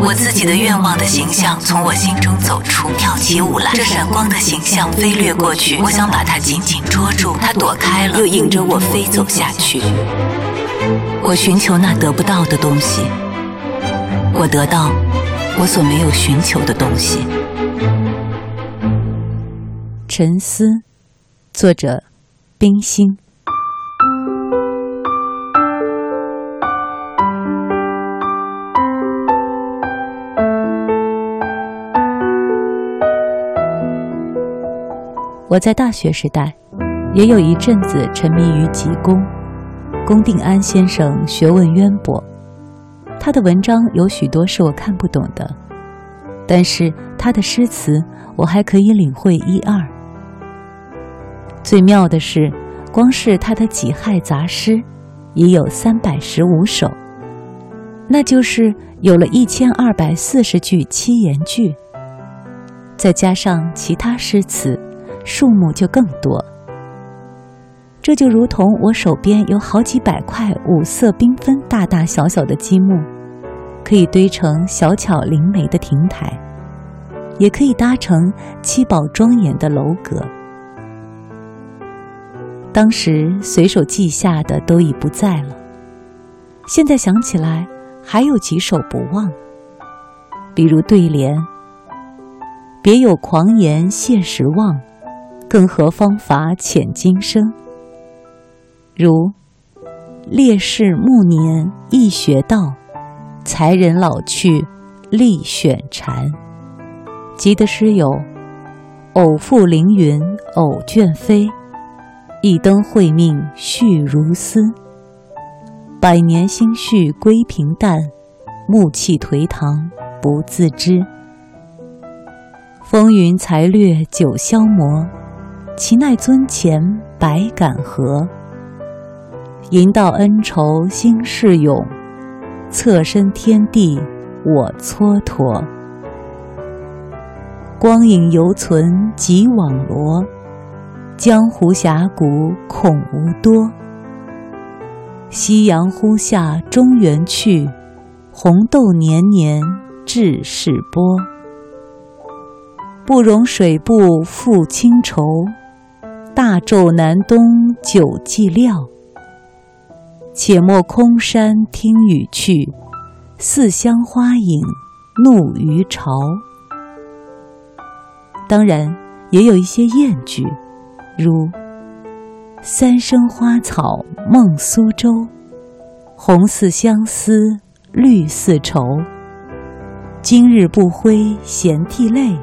我自己的愿望的形象从我心中走出，跳起舞来。这闪光的形象飞掠过去，我想把它紧紧捉住，它躲开了，又引着我飞走下去。我寻求那得不到的东西，我得到我所没有寻求的东西。沉思，作者：冰心。我在大学时代，也有一阵子沉迷于吉公。龚定安先生学问渊博，他的文章有许多是我看不懂的，但是他的诗词我还可以领会一二。最妙的是，光是他的己亥杂诗，也有三百十五首，那就是有了一千二百四十句七言句，再加上其他诗词。数目就更多，这就如同我手边有好几百块五色缤纷、大大小小的积木，可以堆成小巧灵美的亭台，也可以搭成七宝庄严的楼阁。当时随手记下的都已不在了，现在想起来还有几首不忘，比如对联：“别有狂言谢时忘。”更何方法遣今生？如烈士暮年易学道，才人老去力选禅。集的诗有：偶负凌云偶卷飞，一灯会命续如丝。百年心绪归平淡，暮气颓唐不自知。风云才略九消磨。其奈尊前百感何，吟道恩仇心事永，侧身天地我蹉跎。光影犹存即网罗，江湖峡谷恐无多。夕阳忽下中原去，红豆年年致世波。不容水步复清愁。大昼南东酒寂寥，且莫空山听雨去，似香花影怒鱼潮。当然，也有一些艳句，如“三生花草梦苏州，红似相思绿似愁。今日不挥闲涕泪，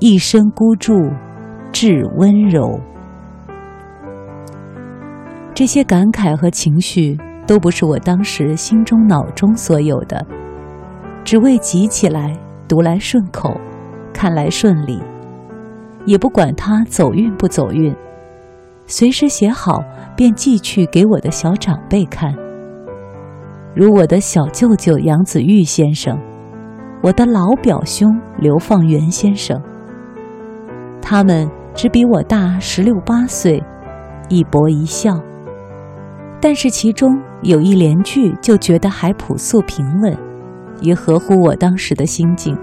一生孤注。”致温柔，这些感慨和情绪都不是我当时心中脑中所有的，只为集起来读来顺口，看来顺利，也不管它走运不走运，随时写好便寄去给我的小长辈看，如我的小舅舅杨子玉先生，我的老表兄刘放元先生，他们。只比我大十六八岁，一博一笑。但是其中有一联句，就觉得还朴素平稳，也合乎我当时的心境。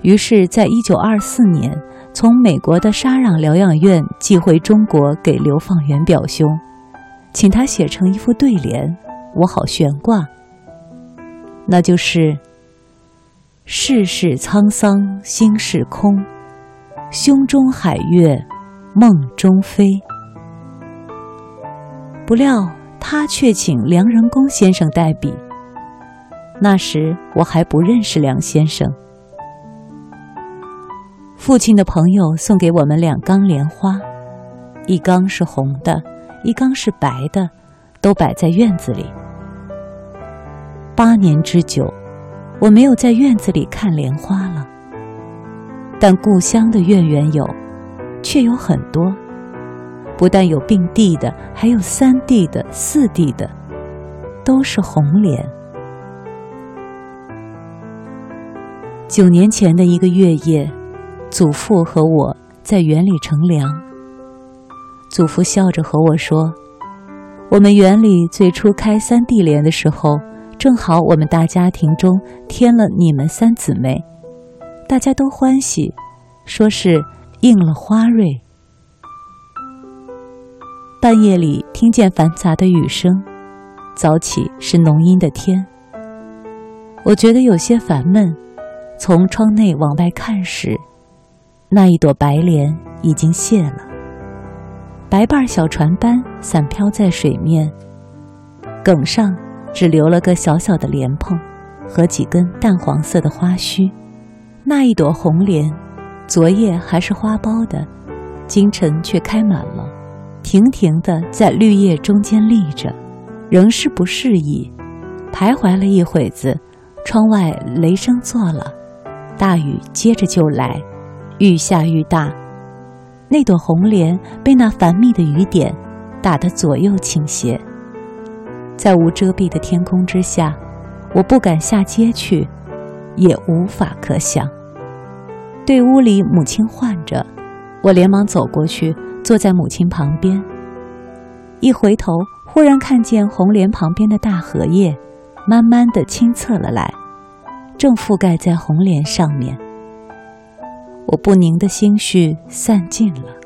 于是，在一九二四年，从美国的沙壤疗养院寄回中国给刘放元表兄，请他写成一副对联，我好悬挂。那就是“世事沧桑心事空”。胸中海月，梦中飞。不料他却请梁仁公先生代笔。那时我还不认识梁先生。父亲的朋友送给我们两缸莲花，一缸是红的，一缸是白的，都摆在院子里。八年之久，我没有在院子里看莲花了。但故乡的月圆有，却有很多。不但有并蒂的，还有三蒂的、四蒂的，都是红莲。九年前的一个月夜，祖父和我在园里乘凉。祖父笑着和我说：“我们园里最初开三蒂莲的时候，正好我们大家庭中添了你们三姊妹，大家都欢喜，说是应了花蕊。”半夜里听见繁杂的雨声，早起是浓阴的天。我觉得有些烦闷，从窗内往外看时，那一朵白莲已经谢了，白瓣小船般散飘在水面，梗上只留了个小小的莲蓬和几根淡黄色的花须。那一朵红莲，昨夜还是花苞的，今晨却开满了。亭亭的在绿叶中间立着，仍是不适宜。徘徊了一会子，窗外雷声作了，大雨接着就来，愈下愈大。那朵红莲被那繁密的雨点打得左右倾斜。在无遮蔽的天空之下，我不敢下街去，也无法可想。对屋里母亲唤着，我连忙走过去。坐在母亲旁边，一回头，忽然看见红莲旁边的大荷叶，慢慢的清侧了来，正覆盖在红莲上面。我不宁的心绪散尽了，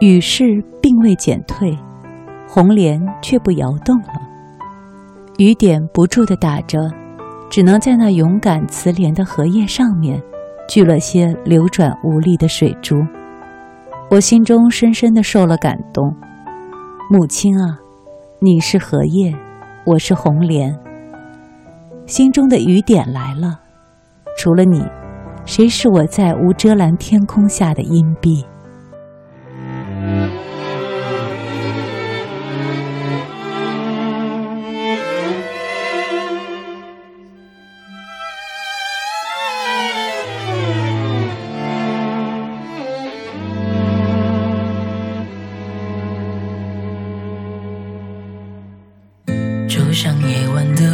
雨势并未减退，红莲却不摇动了，雨点不住的打着，只能在那勇敢慈怜的荷叶上面，聚了些流转无力的水珠。我心中深深的受了感动，母亲啊，你是荷叶，我是红莲。心中的雨点来了，除了你，谁是我在无遮拦天空下的荫蔽？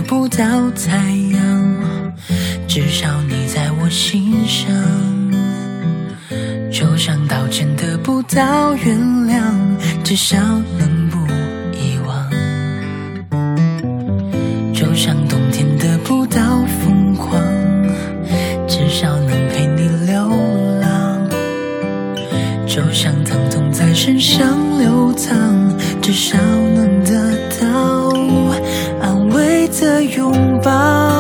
不到太阳，至少你在我心上；就像道歉得不到原谅，至少能不遗忘；就像冬天得不到疯狂，至少能陪你流浪；就像疼痛在身上流淌，至少的拥抱，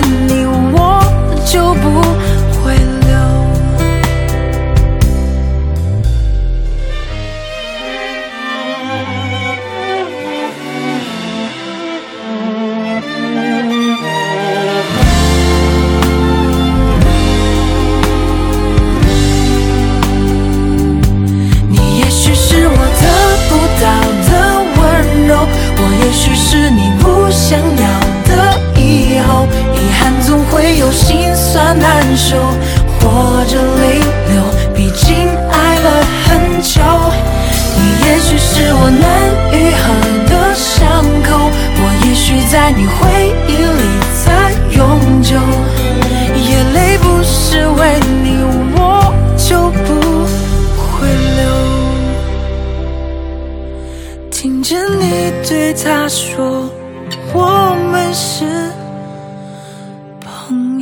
你我就不会留。你也许是我得不到的温柔我也许是你不想要心酸难受，或者泪流。毕竟爱了很久，你也许是我难愈合的伤口，我也许在你回忆里才永久。眼泪不是为你，我就不会流。听见你对他说，我们是朋友。